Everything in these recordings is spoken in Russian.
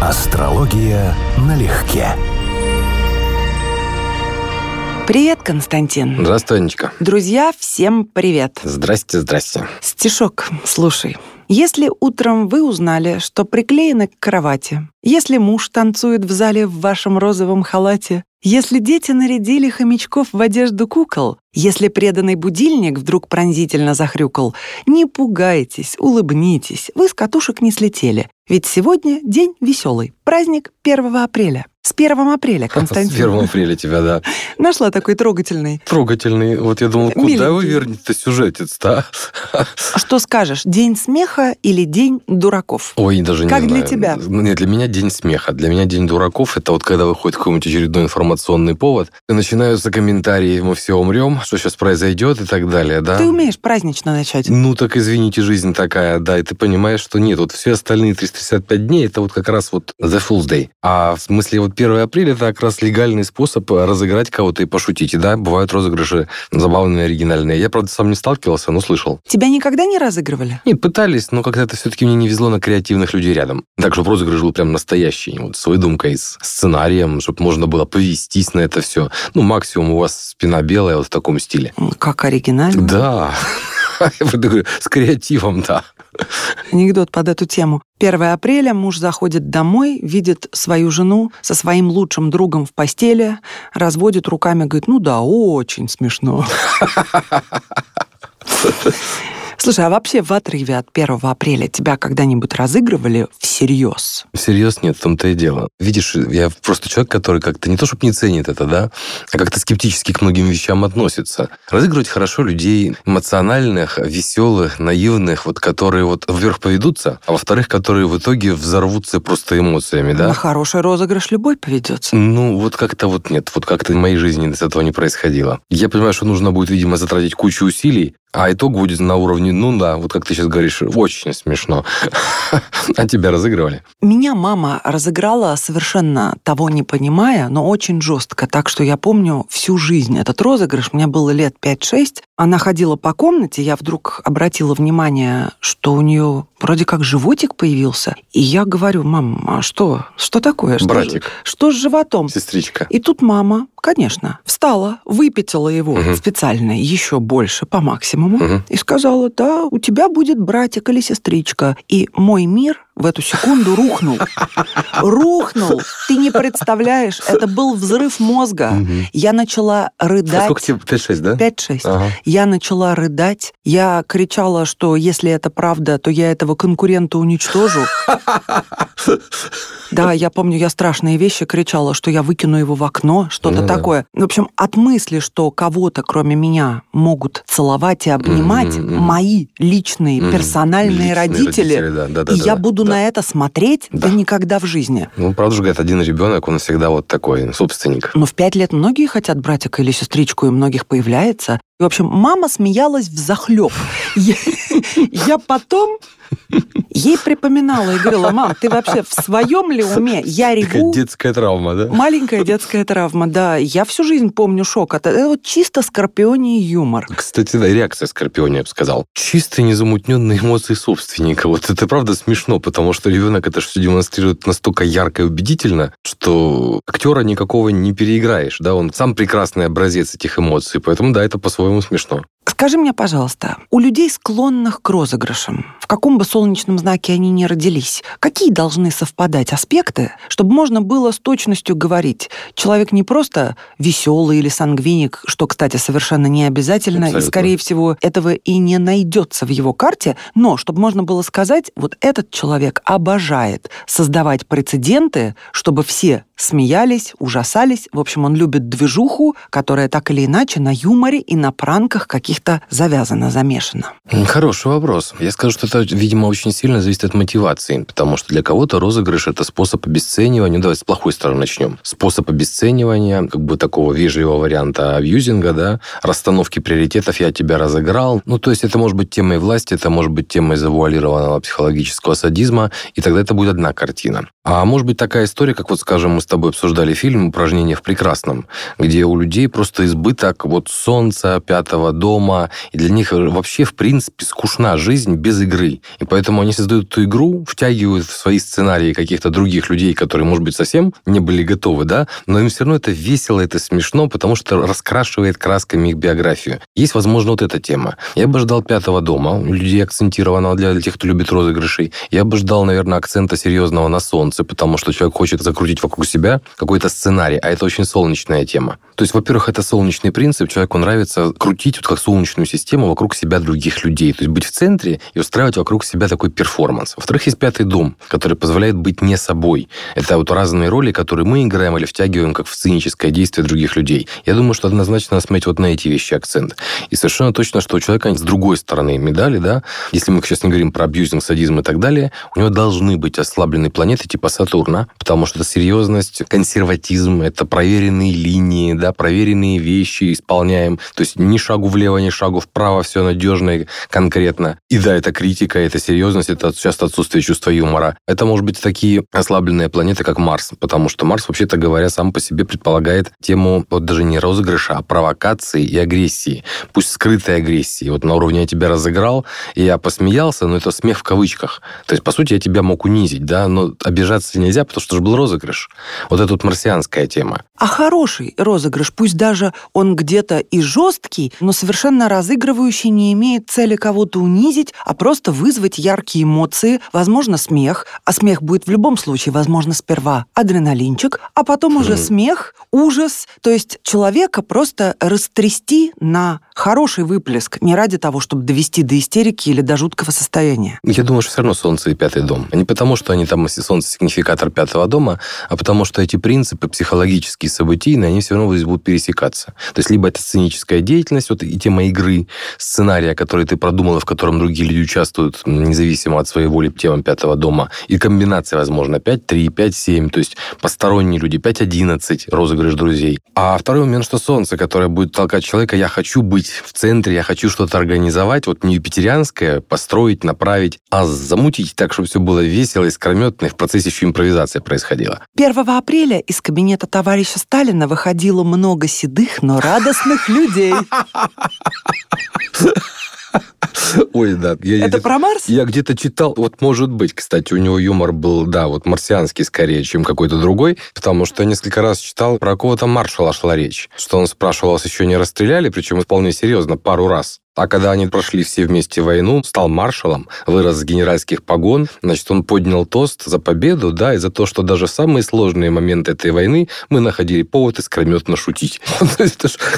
Астрология налегке. Привет, Константин. Здравствуй, Анечка. Друзья, всем привет. Здрасте, здрасте. Стишок, слушай. Если утром вы узнали, что приклеены к кровати, если муж танцует в зале в вашем розовом халате, если дети нарядили хомячков в одежду кукол, если преданный будильник вдруг пронзительно захрюкал, не пугайтесь, улыбнитесь, вы с катушек не слетели. Ведь сегодня день веселый, праздник 1 апреля. С 1 апреля, Константин. С 1 апреля тебя, да. Нашла такой трогательный. Трогательный. Вот я думал, куда Миленький. вы вернете сюжетец-то, а? Что скажешь, день смеха или день дураков? Ой, даже не Как для знаю. тебя? Нет, для меня день смеха. Для меня день дураков – это вот когда выходит какой-нибудь очередной информационный повод, и начинаются комментарии «мы все умрем», «что сейчас произойдет» и так далее, да? Ты умеешь празднично начать. Ну, так извините, жизнь такая, да, и ты понимаешь, что нет, вот все остальные 365 дней, это вот как раз вот the Fool's Day. А в смысле вот 1 апреля это как раз легальный способ разыграть кого-то и пошутить. И да, бывают розыгрыши забавные, оригинальные. Я, правда, сам не сталкивался, но слышал. Тебя никогда не разыгрывали? Нет, пытались, но как-то это все-таки мне не везло на креативных людей рядом. Так, чтобы розыгрыш был прям настоящий, вот с выдумкой, с сценарием, чтобы можно было повестись на это все. Ну, максимум у вас спина белая вот в таком стиле. Как оригинально. Да. Я говорю, с креативом, да. Анекдот под эту тему. 1 апреля муж заходит домой, видит свою жену со своим лучшим другом в постели, разводит руками, говорит, ну да, очень смешно. Слушай, а вообще в отрыве от 1 апреля тебя когда-нибудь разыгрывали всерьез? Всерьез нет, в том-то и дело. Видишь, я просто человек, который как-то не то, чтобы не ценит это, да, а как-то скептически к многим вещам относится. Разыгрывать хорошо людей эмоциональных, веселых, наивных, вот которые вот вверх поведутся, а во-вторых, которые в итоге взорвутся просто эмоциями, да. На хороший розыгрыш любой поведется. Ну, вот как-то вот нет, вот как-то в моей жизни с этого не происходило. Я понимаю, что нужно будет, видимо, затратить кучу усилий, а итог будет на уровне, ну да, вот как ты сейчас говоришь, очень смешно. А тебя разыгрывали? Меня мама разыграла совершенно того не понимая, но очень жестко, так что я помню всю жизнь этот розыгрыш. Мне было лет 5-6. Она ходила по комнате, я вдруг обратила внимание, что у нее вроде как животик появился. И я говорю, мам, а что? Что такое? Что, Братик. ж- Что с животом? Сестричка. И тут мама, конечно, встала, выпятила его Мгм. специально еще больше, по максимуму, Мгм. и сказала, да, у тебя будет братик или сестричка. И мой мир в эту секунду рухнул. Рухнул. Ты не представляешь, это был взрыв мозга. Я начала А рыдать. сколько тебе? 5-6, да? 5-6. Ага. Я начала рыдать. Я кричала, что если это правда, то я этого конкурента уничтожу. Да, я помню, я страшные вещи кричала, что я выкину его в окно, что-то Ну да. такое. В общем, от мысли, что кого-то, кроме меня, могут целовать и обнимать мгм. мои личные, Мгм. персональные Личные родители, да, да, да, и да, я да, буду. На это смотреть, да. Да. никогда в жизни. Ну, правда же, говорят, один ребенок, он всегда вот такой, собственник. Но в пять лет многие хотят братика или сестричку, и многих появляется. И, в общем, мама смеялась в захлеб. Я, я потом ей припоминала и говорила, мам, ты вообще в своем ли уме? Я Такая реву. детская травма, да? Маленькая детская травма, да. Я всю жизнь помню шок. Это, это вот чисто скорпионий юмор. Кстати, да, реакция Скорпиона, я бы сказал. Чистые незамутненные эмоции собственника. Вот это правда смешно, потому что ребенок это все демонстрирует настолько ярко и убедительно, что актера никакого не переиграешь, да, он сам прекрасный образец этих эмоций, поэтому, да, это по-своему смешно. Скажи мне, пожалуйста, у людей, склонных к розыгрышам, в каком бы солнечном знаке они ни родились, какие должны совпадать аспекты, чтобы можно было с точностью говорить, человек не просто веселый или сангвиник, что, кстати, совершенно не обязательно, и, Абсолютно. скорее всего, этого и не найдется в его карте, но чтобы можно было сказать, вот этот человек обожает создавать прецеденты, чтобы все смеялись, ужасались. В общем, он любит движуху, которая так или иначе на юморе и на пранках каких-то завязана, замешана. М, Хороший вопрос. Я скажу, что это, видимо, очень сильно зависит от мотивации, потому что для кого-то розыгрыш – это способ обесценивания. Ну, давай с плохой стороны начнем. Способ обесценивания, как бы такого вежливого варианта абьюзинга, да, расстановки приоритетов «я тебя разыграл». Ну, то есть это может быть темой власти, это может быть темой завуалированного психологического садизма, и тогда это будет одна картина. А может быть такая история, как вот, скажем, мы с тобой обсуждали фильм «Упражнение в прекрасном», где у людей просто избыток вот солнца, пятого дома, дома, и для них вообще, в принципе, скучна жизнь без игры. И поэтому они создают эту игру, втягивают в свои сценарии каких-то других людей, которые, может быть, совсем не были готовы, да, но им все равно это весело, это смешно, потому что раскрашивает красками их биографию. Есть, возможно, вот эта тема. Я бы ждал «Пятого дома», людей акцентированного для тех, кто любит розыгрышей. Я бы ждал, наверное, акцента серьезного на солнце, потому что человек хочет закрутить вокруг себя какой-то сценарий, а это очень солнечная тема. То есть, во-первых, это солнечный принцип, человеку нравится крутить вот как солнечную систему вокруг себя других людей, то есть быть в центре и устраивать вокруг себя такой перформанс. Во-вторых, есть пятый дом, который позволяет быть не собой. Это вот разные роли, которые мы играем или втягиваем как в сценическое действие других людей. Я думаю, что однозначно надо смотреть вот на эти вещи акцент. И совершенно точно, что у человека с другой стороны медали, да, если мы сейчас не говорим про абьюзинг, садизм и так далее, у него должны быть ослабленные планеты типа Сатурна, потому что это серьезность, консерватизм, это проверенные линии, да, проверенные вещи исполняем. То есть ни шагу влево, ни шагу вправо, все надежно и конкретно. И да, это критика, это серьезность, это часто отсутствие чувства юмора. Это, может быть, такие ослабленные планеты, как Марс, потому что Марс, вообще-то говоря, сам по себе предполагает тему вот даже не розыгрыша, а провокации и агрессии. Пусть скрытой агрессии. Вот на уровне я тебя разыграл, и я посмеялся, но это смех в кавычках. То есть, по сути, я тебя мог унизить, да, но обижаться нельзя, потому что же был розыгрыш. Вот это вот марсианская тема. А хороший розыгрыш, пусть даже он где-то и жесткий, но совершенно разыгрывающий не имеет цели кого-то унизить, а просто вызвать яркие эмоции, возможно, смех, а смех будет в любом случае, возможно, сперва адреналинчик, а потом уже смех, ужас, то есть человека просто растрясти на хороший выплеск, не ради того, чтобы довести до истерики или до жуткого состояния. Я думаю, что все равно Солнце и Пятый дом. Не потому, что они там, если Солнце сигнификатор Пятого дома, а потому что эти принципы психологические, событийные, они все равно будут пересекаться. То есть либо это сценическая деятельность, вот и тема игры, сценария, который ты продумал, в котором другие люди участвуют, независимо от своей воли, темам Пятого дома, и комбинация, возможно, 5-3, 5-7, то есть посторонние люди, 5-11, розыгрыш друзей. А второй момент, что Солнце, которое будет толкать человека, я хочу быть в центре, я хочу что-то организовать, вот не юпитерианское, построить, направить, а замутить так, чтобы все было весело, искрометно, и в процессе еще импровизация происходила. 1 апреля из кабинета товарища Сталина выходило много седых, но радостных людей. Ой, да. Я, Это про Марс? Я где-то читал, вот может быть, кстати, у него юмор был, да, вот марсианский скорее, чем какой-то другой, потому что я несколько раз читал, про кого-то маршала шла речь, что он спрашивал, вас еще не расстреляли, причем вполне серьезно, пару раз. А когда они прошли все вместе войну, стал маршалом, вырос с генеральских погон, значит, он поднял тост за победу, да, и за то, что даже самые сложные моменты этой войны мы находили повод искрометно шутить.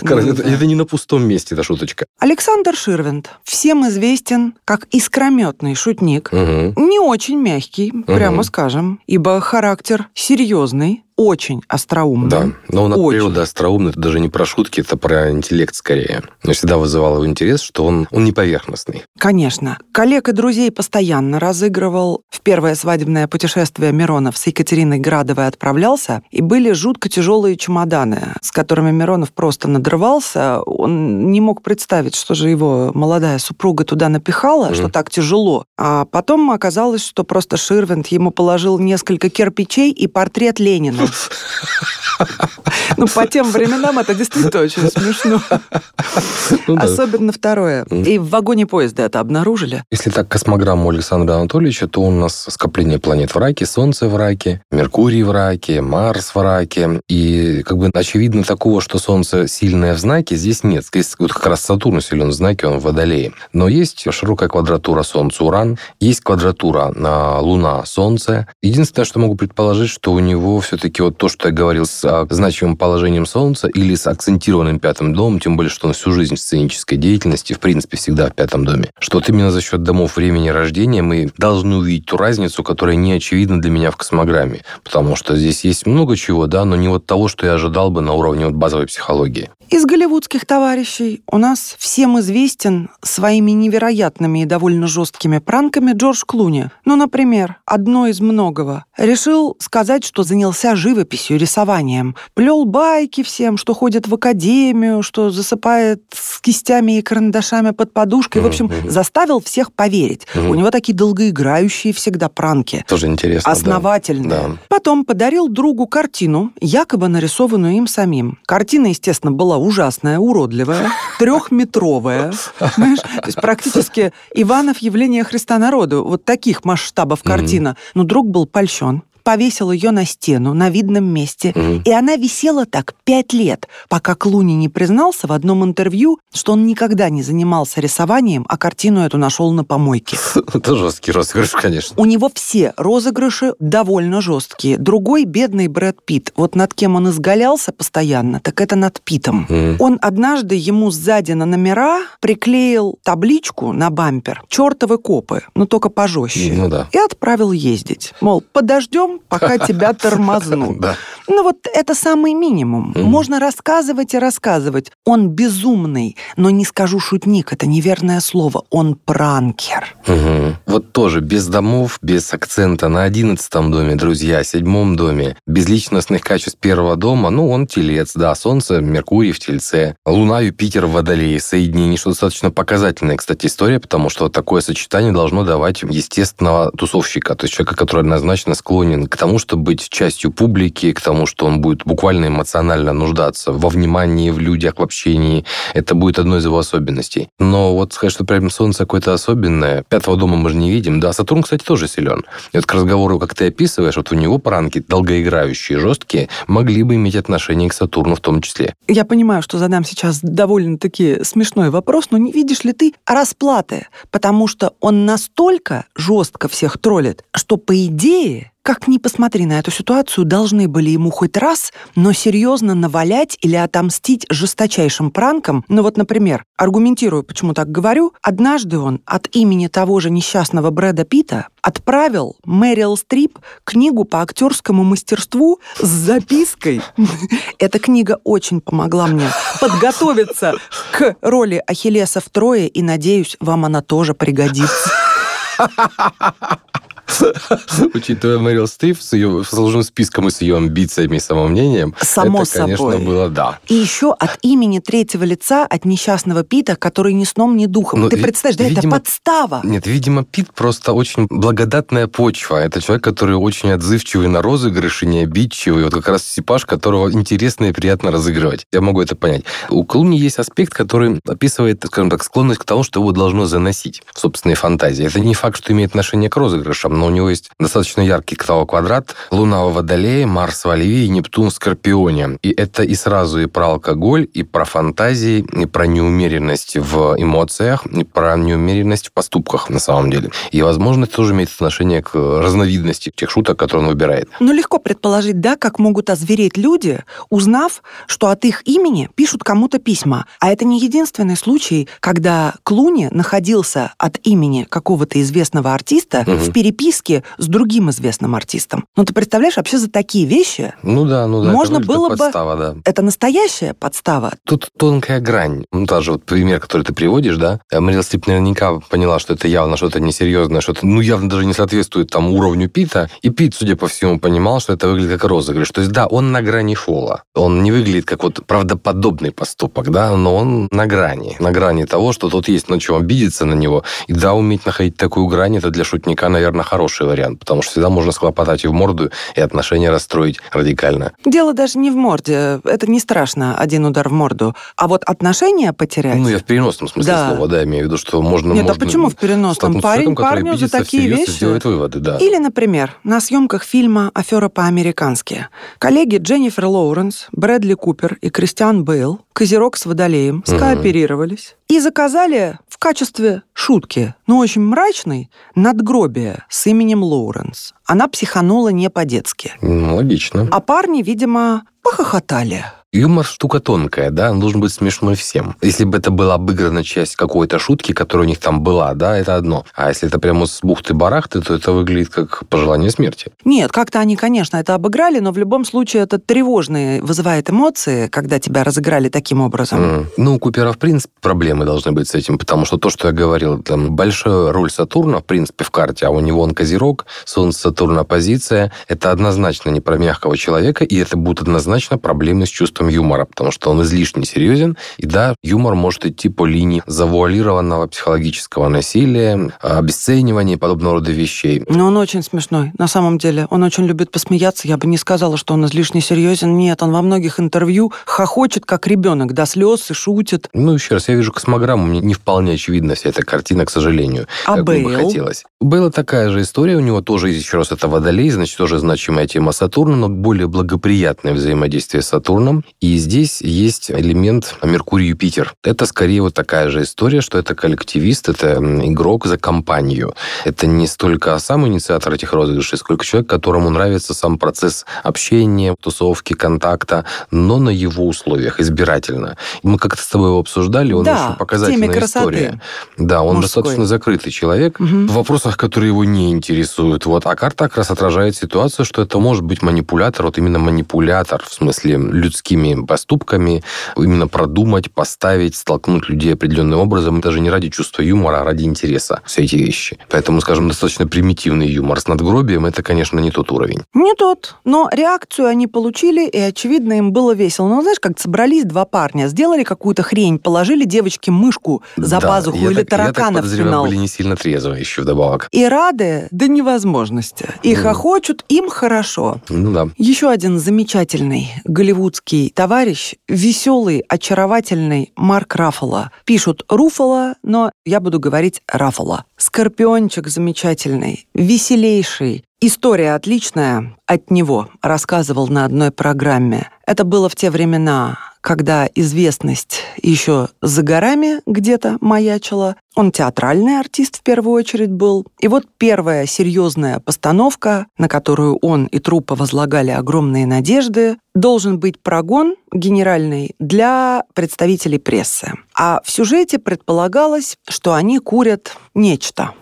Ну это не на пустом месте, эта шуточка. Александр Ширвинд. Всем известен как искрометный шутник, не очень мягкий, прямо скажем, ибо характер серьезный, очень остроумный. Да, но он от очень. природы остроумный, это даже не про шутки, это про интеллект скорее. Но всегда вызывал его интерес, что он, он не поверхностный. Конечно. Коллег и друзей постоянно разыгрывал. В первое свадебное путешествие Миронов с Екатериной Градовой отправлялся, и были жутко тяжелые чемоданы, с которыми Миронов просто надрывался. Он не мог представить, что же его молодая супруга туда напихала, mm. что так тяжело. А потом оказалось, что просто Ширвинд ему положил несколько кирпичей и портрет Ленина. love. Ну, по тем временам это действительно очень смешно. Ну, да. Особенно второе. И в вагоне поезда это обнаружили. Если так космограмму Александра Анатольевича, то у нас скопление планет в раке, Солнце в раке, Меркурий в раке, Марс в раке. И как бы очевидно такого, что Солнце сильное в знаке, здесь нет. Здесь вот как раз Сатурн силен в знаке, он в Водолее. Но есть широкая квадратура Солнца-Уран, есть квадратура на Луна, Солнце. Единственное, что могу предположить, что у него все-таки вот то, что я говорил с значимым положением Солнца или с акцентированным пятым домом, тем более, что он всю жизнь в сценической деятельности, в принципе, всегда в пятом доме, что вот именно за счет домов времени рождения мы должны увидеть ту разницу, которая не очевидна для меня в космограмме. Потому что здесь есть много чего, да, но не вот того, что я ожидал бы на уровне вот базовой психологии. Из голливудских товарищей у нас всем известен своими невероятными и довольно жесткими пранками Джордж Клуни. Ну, например, одно из многого. Решил сказать, что занялся живописью, рисованием. Плел байки всем, что ходит в академию, что засыпает с кистями и карандашами под подушкой. В общем, заставил всех поверить. У него такие долгоиграющие всегда пранки. Тоже интересно. Основательные. Да. Потом подарил другу картину, якобы нарисованную им самим. Картина, естественно, была ужасная, уродливая, трехметровая. Знаешь, то есть практически Иванов явление Христа народу. Вот таких масштабов картина. Но друг был польщен повесил ее на стену на видном месте, Мгм. и она висела так пять лет, пока Клуни не признался в одном интервью, что он никогда не занимался рисованием, а картину эту нашел на помойке. Это жесткий розыгрыш, конечно. У него все розыгрыши довольно жесткие. Другой бедный Брэд Питт. Вот над кем он изгалялся постоянно, так это над Питом. Мгм. Он однажды ему сзади на номера приклеил табличку на бампер «Чертовы копы», но только пожестче. Ну да. И отправил ездить. Мол, подождем, пока тебя тормознут. Да. Ну вот это самый минимум. Мгм. Можно рассказывать и рассказывать. Он безумный, но не скажу шутник, это неверное слово. Он пранкер. Мгм. Вот тоже без домов, без акцента на одиннадцатом доме, друзья, седьмом доме, без личностных качеств первого дома, ну, он телец, да, Солнце, Меркурий в Тельце, Луна, Юпитер в Водолее, соединение, что достаточно показательная, кстати, история, потому что такое сочетание должно давать естественного тусовщика, то есть человека, который однозначно склонен к тому, чтобы быть частью публики, к тому, что он будет буквально эмоционально нуждаться во внимании, в людях, в общении. Это будет одной из его особенностей. Но вот сказать, что прям Солнце какое-то особенное, пятого дома мы же не видим. Да, Сатурн, кстати, тоже силен. И вот к разговору, как ты описываешь, вот у него пранки долгоиграющие, жесткие, могли бы иметь отношение к Сатурну в том числе. Я понимаю, что задам сейчас довольно-таки смешной вопрос, но не видишь ли ты расплаты? Потому что он настолько жестко всех троллит, что, по идее, как ни посмотри на эту ситуацию, должны были ему хоть раз, но серьезно навалять или отомстить жесточайшим пранком. Ну вот, например, аргументирую, почему так говорю, однажды он от имени того же несчастного Брэда Питта отправил Мэрил Стрип книгу по актерскому мастерству с запиской. Эта книга очень помогла мне подготовиться к роли Ахиллеса в Трое, и, надеюсь, вам она тоже пригодится. Учитывая Мэрил Стрип с ее сложным списком и с ее амбициями и самомнением, Само это, конечно, собой. было да. И еще от имени третьего лица, от несчастного Пита, который ни сном, ни духом. Ну, Ты представляешь, да, видимо, это подстава. Нет, видимо, Пит просто очень благодатная почва. Это человек, который очень отзывчивый на розыгрыши, не обидчивый. Вот как раз типаж, которого интересно и приятно разыгрывать. Я могу это понять. У Клуни есть аспект, который описывает, скажем так, склонность к тому, что его должно заносить в собственные фантазии. Это не факт, что имеет отношение к розыгрышам, но у него есть достаточно яркий квадрат. Луна во Водолее, Марс во Льве и Нептун в Скорпионе. И это и сразу и про алкоголь, и про фантазии, и про неумеренность в эмоциях, и про неумеренность в поступках на самом деле. И, возможно, это тоже имеет отношение к разновидности тех шуток, которые он выбирает. Ну, легко предположить, да, как могут озвереть люди, узнав, что от их имени пишут кому-то письма. А это не единственный случай, когда Клуни находился от имени какого-то известного артиста Мгм. в переписке с другим известным артистом. Ну, ты представляешь, вообще за такие вещи Ну да, ну да. Можно это было бы- подстава, да. это настоящая подстава. Тут тонкая грань. Ну, даже вот пример, который ты приводишь, да, э, Мэрил Стрип наверняка поняла, что это явно что-то несерьезное, что-то, ну, явно даже не соответствует там уровню Пита, и Пит, судя по всему, понимал, что это выглядит как розыгрыш. То есть, да, он на грани фола. Он не выглядит как вот правдоподобный поступок, да, но он на грани. На грани того, что тут есть на чем обидеться на него. И да, уметь находить такую грань, это для шутника, наверное, хороший вариант, потому что всегда можно схлопотать и в морду, и отношения расстроить радикально. Дело даже не в морде. Это не страшно, один удар в морду. А вот отношения потерять... Ну, я в переносном смысле Да. слова, да, имею в виду, что можно... Нет, а можно почему в переносном? Парень человеком, парню за такие вещи? сделает выводы, да. Или, например, на съемках фильма «Афера по-американски» коллеги Дженнифер Лоуренс, Брэдли Купер и Кристиан Бейл, Козерог с Водолеем, скооперировались и заказали в качестве шутки, но очень мрачной, надгробие с именем Лоуренс. Она психанула не по-детски. Ну, логично. А парни, видимо, похохотали. Юмор штука тонкая, да, он должен быть смешной всем. Если бы это была обыграна часть какой-то шутки, которая у них там была, да, это одно. А если это прямо с бухты-барахты, то это выглядит как пожелание смерти. Нет, как-то они, конечно, это обыграли, но в любом случае это тревожные вызывает эмоции, когда тебя разыграли таким образом. М. Ну, у Купера, в принципе, проблемы должны быть с этим, потому что то, что я говорил, там большая роль Сатурна, в принципе, в карте, а у него он Козерог, Солнце, Сатурн, оппозиция, это однозначно не про мягкого человека, и это будут однозначно проблемы с чувством чувством юмора, потому что он излишне серьезен, и да, юмор может идти по линии завуалированного психологического насилия, обесценивания и подобного рода вещей. Но он очень смешной, на самом деле. Он очень любит посмеяться. Я бы не сказала, что он излишне серьезен. Нет, он во многих интервью хохочет, как ребенок, до слез и шутит. Ну, еще раз, я вижу космограмму, мне не вполне очевидна вся эта картина, к сожалению. А как Бейл? бы хотелось. Была такая же история, у него тоже, еще раз, это Водолей, значит, тоже значимая тема Сатурна, но более благоприятное взаимодействие с Сатурном. И здесь есть элемент Меркурий-Юпитер. Это скорее вот такая же история, что это коллективист, это игрок за компанию. Это не столько сам инициатор этих розыгрышей, сколько человек, которому нравится сам процесс общения, тусовки, контакта, но на его условиях, избирательно. Мы как-то с тобой его обсуждали, он Да, очень показательная история. Да, он Мужской. достаточно закрытый человек Мгм. в вопросах, которые его не интересуют. Вот. А карта как раз отражает ситуацию, что это может быть манипулятор, вот именно манипулятор, в смысле людскими поступками, именно продумать, поставить, столкнуть людей определенным образом, даже не ради чувства юмора, а ради интереса, все эти вещи. Поэтому, скажем, достаточно примитивный юмор с надгробием, это, конечно, не тот уровень. Не тот. Но реакцию они получили, и, очевидно, им было весело. Ну, знаешь, как собрались два парня, сделали какую-то хрень, положили девочке мышку за Да, пазуху или так, я так таракана в финал. были не сильно трезвые еще вдобавок. И рады до невозможности. И Мгм. хохочут, им хорошо. Ну да. Еще один замечательный голливудский товарищ, веселый, очаровательный Марк Раффало. Пишут Руфало, но я буду говорить Раффало. Скорпиончик замечательный, веселейший. История отличная от него, рассказывал на одной программе. Это было в те времена, когда известность еще за горами где-то маячила. Он театральный артист в первую очередь был. И вот первая серьезная постановка, на которую он и труппа возлагали огромные надежды, должен быть прогон генеральный для представителей прессы. А в сюжете предполагалось, что они курят нечто.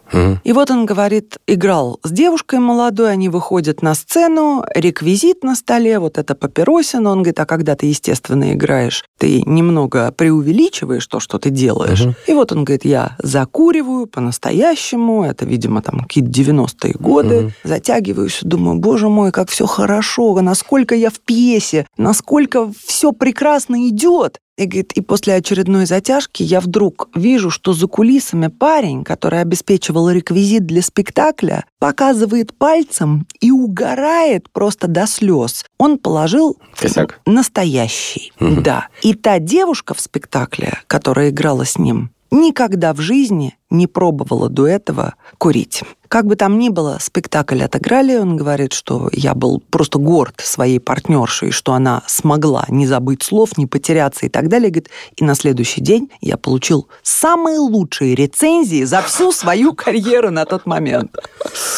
И вот он говорит, играл с девушкой молодой, они выходят на сцену, реквизит на столе, вот это папиросина. Он говорит, а когда ты, естественно, играешь, ты немного преувеличиваешь то, что ты делаешь. Мгм. И вот он говорит, я закуриваю по-настоящему, это, видимо, там какие-то 90-е годы, Мгм. затягиваюсь, думаю, боже мой, как все хорошо, насколько я в пьесе, насколько все прекрасно идет. И, говорит, и после очередной затяжки я вдруг вижу, что за кулисами парень, который обеспечивал реквизит для спектакля, показывает пальцем и угорает просто до слез. Он положил Косяк. настоящий, Мгм. да. И та девушка в спектакле, которая играла с ним, никогда в жизни не пробовала до этого курить. Как бы там ни было, спектакль отыграли, он говорит, что я был просто горд своей партнершей, что она смогла не забыть слов, не потеряться и так далее. Говорит, и на следующий день я получил самые лучшие рецензии за всю свою карьеру на тот момент.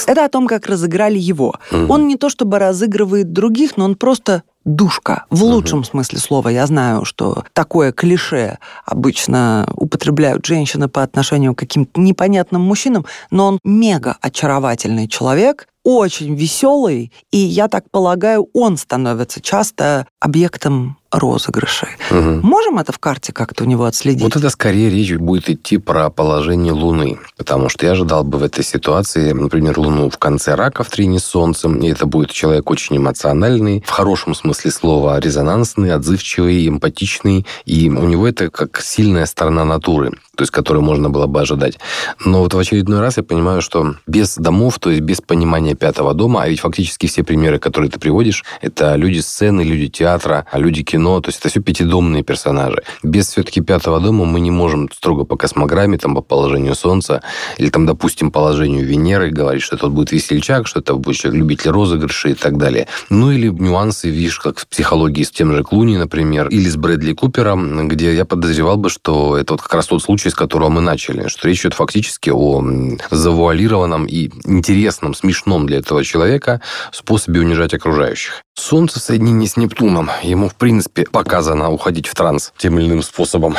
Это о том, как разыграли его. Он не то чтобы разыгрывает других, но он просто душка. В лучшем смысле слова. Я знаю, что такое клише обычно употребляют женщины по отношению к каким-то непонятным мужчинам, но он мега очаровательный человек, очень веселый, и я так полагаю, он становится часто объектом розыгрышей. Мгм. Можем это в карте как-то у него отследить? Вот это скорее речь будет идти про положение Луны. Потому что я ожидал бы в этой ситуации, например, Луну в конце рака в трине с Солнцем. И это будет человек очень эмоциональный, в хорошем смысле слова, резонансный, отзывчивый, эмпатичный. И у него это как сильная сторона натуры, то есть которую можно было бы ожидать. Но вот в очередной раз я понимаю, что без домов, то есть без понимания пятого дома, а ведь фактически все примеры, которые ты приводишь, это люди сцены, люди театра, а люди кино, то есть это все пятидомные персонажи. Без все-таки пятого дома мы не можем строго по космограмме, там, по положению Солнца, или там, допустим, положению Венеры говорить, что это будет весельчак, что это будет человек любитель розыгрышей и так далее. Ну или нюансы, видишь, как в психологии с тем же Клуни, например, или с Брэдли Купером, где я подозревал бы, что это вот как раз тот случай, с которого мы начали, что речь идет фактически о завуалированном и интересном, смешном для этого человека способе унижать окружающих. Солнце в соединении с Нептуном. Ему, в принципе, показано уходить в транс тем или иным способом.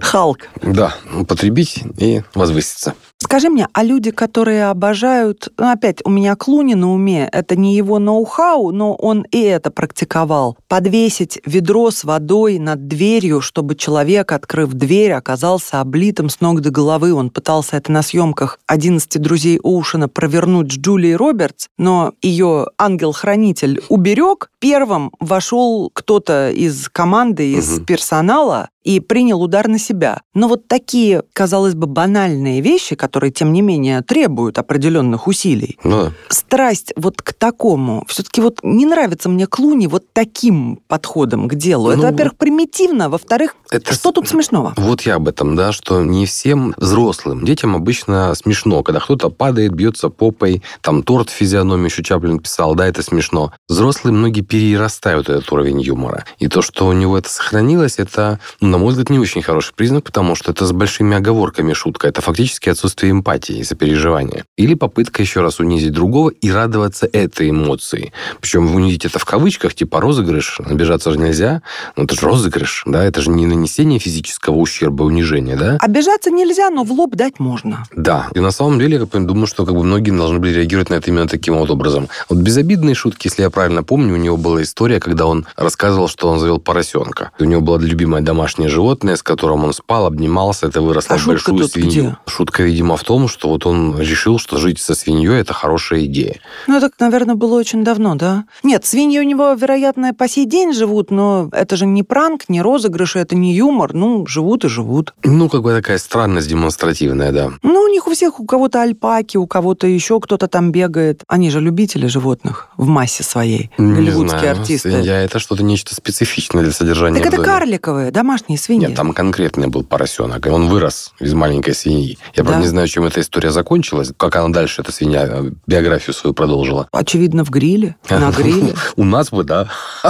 Халк. Да, употребить и возвыситься. Скажи мне, а люди, которые обожают... Ну, опять, у меня Клуни на уме, это не его ноу-хау, но он и это практиковал. Подвесить ведро с водой над дверью, чтобы человек, открыв дверь, оказался облитым с ног до головы. Он пытался это на съемках «11 друзей Оушена» провернуть с Джулией Робертс, но ее ангел-хранитель уберег. Первым вошел кто-то из команды, из угу. персонала, и принял удар на себя. Но вот такие, казалось бы, банальные вещи, которые, тем не менее, требуют определенных усилий. Ну, Страсть вот к такому. Все-таки вот не нравится мне Клуни вот таким подходом к делу. Ну, это, во-первых, примитивно, во-вторых, это... что тут смешного? Вот я об этом, да, что не всем взрослым, детям обычно смешно, когда кто-то падает, бьется попой, там торт в физиономию еще Чаплин писал, да, это смешно. Взрослые многие перерастают этот уровень юмора. И то, что у него это сохранилось, это, ну, на мой взгляд, не очень хороший признак, потому что это с большими оговорками шутка. Это фактически отсутствие эмпатии и сопереживания. Или попытка еще раз унизить другого и радоваться этой эмоции. Причем унизить это в кавычках, типа розыгрыш. Обижаться же нельзя. Но это же розыгрыш, да? Это же не нанесение физического ущерба, унижения, да? Обижаться нельзя, но в лоб дать можно. Да. И на самом деле, я думаю, что как бы многие должны были реагировать на это именно таким вот образом. Вот безобидные шутки, если я правильно помню, у него была история, когда он рассказывал, что он завел поросенка. У него была любимая домашняя домашнее животное, с которым он спал, обнимался, это выросло а в большую свинью. Где? Шутка, видимо, в том, что вот он решил, что жить со свиньей – это хорошая идея. Ну, это, наверное, было очень давно, да? Нет, свиньи у него, вероятно, по сей день живут, но это же не пранк, не розыгрыш, это не юмор. Ну, живут и живут. Ну, как бы такая странность демонстративная, да. Ну, у них у всех, у кого-то альпаки, у кого-то еще кто-то там бегает. Они же любители животных в массе своей. Не Голливудские знаю. артисты. Я это что-то нечто специфичное для содержания. Так это карликовые, домашние не свиньи. Нет, там конкретный был поросенок. И он вырос из маленькой свиньи. Я, правда, да? не знаю, чем эта история закончилась. Как она дальше, эта свинья, э, биографию свою продолжила. Очевидно, в гриле. На гриле. У нас бы, да.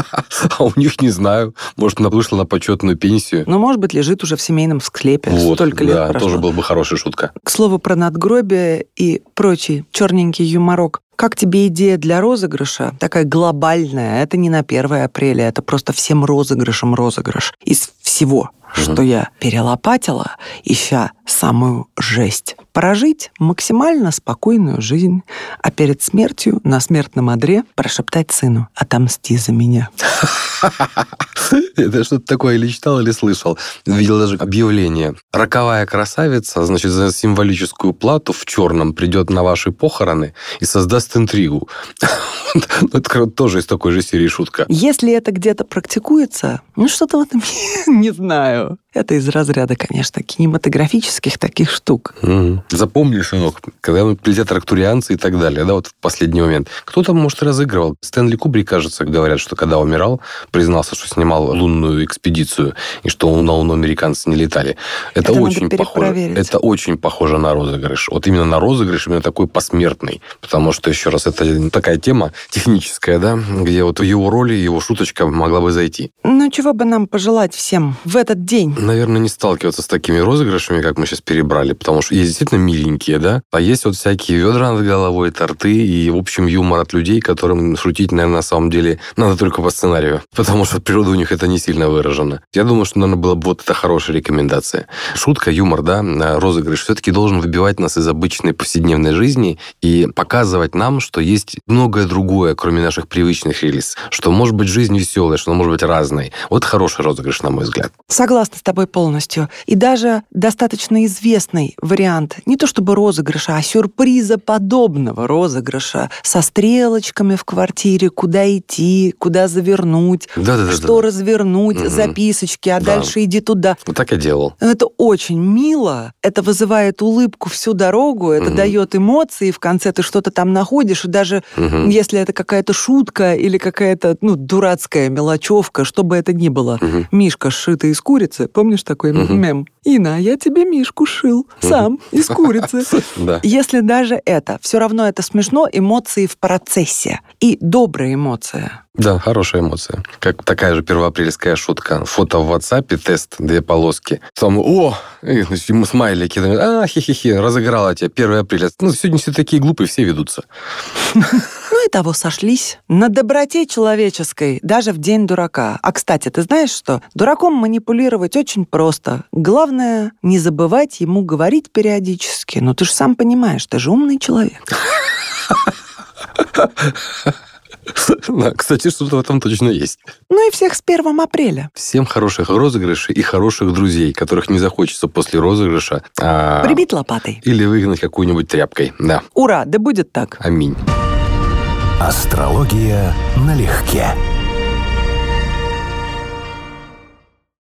А у них не знаю. Может, она вышла на почетную пенсию. Ну, может быть, лежит уже в семейном склепе. Вот, Столько лет да, тоже была бы хорошая шутка. К слову про надгробие и прочий черненький юморок. Как тебе идея для розыгрыша? Такая глобальная. Это не на 1 апреля, это просто всем розыгрышем розыгрыш. Из всего что я перелопатила, ища самую жесть. Прожить максимально спокойную жизнь, а перед смертью на смертном одре прошептать сыну «Отомсти за меня». Это что-то такое или читал, или слышал. Видел даже объявление. Роковая красавица, значит, за символическую плату в черном придет на ваши похороны и создаст интригу. Ну, это тоже из такой же серии шутка. Если это где-то практикуется, ну, что-то в этом не знаю. go. Это из разряда, конечно, кинематографических таких штук. Угу. Запомни, сынок, когда прилетят арктурианцы и так далее, да, вот в последний момент. Кто-то, может, разыгрывал. Стэнли Кубрик, кажется, говорят, что когда умирал, признался, что снимал лунную экспедицию, и что на Луну американцы не летали. Это, это очень похоже. Это очень похоже на розыгрыш. Вот именно на розыгрыш, именно такой посмертный. Потому что, еще раз, это такая тема техническая, да, где вот его роли, его шуточка могла бы зайти. Ну, чего бы нам пожелать всем в этот день? Наверное, не сталкиваться с такими розыгрышами, как мы сейчас перебрали, потому что есть действительно миленькие, да, а есть вот всякие ведра над головой, торты и, в общем, юмор от людей, которым шутить, наверное, на самом деле надо только по сценарию, потому что природа у них это не сильно выражена. Я думаю, что, наверное, была бы вот это хорошая рекомендация. Шутка, юмор, да, розыгрыш все-таки должен выбивать нас из обычной повседневной жизни и показывать нам, что есть многое другое, кроме наших привычных релиз, что может быть жизнь веселая, что может быть разной. Вот хороший розыгрыш, на мой взгляд. Согласна с тобой полностью. И даже достаточно известный вариант, не то чтобы розыгрыша, а сюрприза подобного розыгрыша со стрелочками в квартире, куда идти, куда завернуть, да, да, что да, развернуть, угу. записочки, а да. дальше иди туда. Вот так я делал. Это очень мило, это вызывает улыбку всю дорогу, это угу. дает эмоции, в конце ты что-то там находишь, и даже угу. если это какая-то шутка или какая-то ну, дурацкая мелочевка, что бы это ни было, угу. мишка сшитый из курицы, Помнишь такой угу. мем? Ина, я тебе мишку шил сам из курицы. Если даже это, все равно это смешно, эмоции в процессе. И добрая эмоция. Да, хорошая эмоция. Как такая же первоапрельская шутка. Фото в WhatsApp, тест, две полоски. Там, о, и, смайлики. А, хи-хи-хи, разыграла тебя 1 апреля. Ну, сегодня все такие глупые, все ведутся. Ну и того сошлись. На доброте человеческой, даже в день дурака. А, кстати, ты знаешь что? Дураком манипулировать очень просто. Главное главное, не забывать ему говорить периодически. Ну, ты же сам понимаешь, ты же умный человек. Да, кстати, что-то в этом точно есть. Ну и всех с 1 апреля. Всем хороших розыгрышей и хороших друзей, которых не захочется после розыгрыша... а, Прибить лопатой. Или выгнать какой-нибудь тряпкой. Да, Ура, да будет так. аминь. Астрология налегке.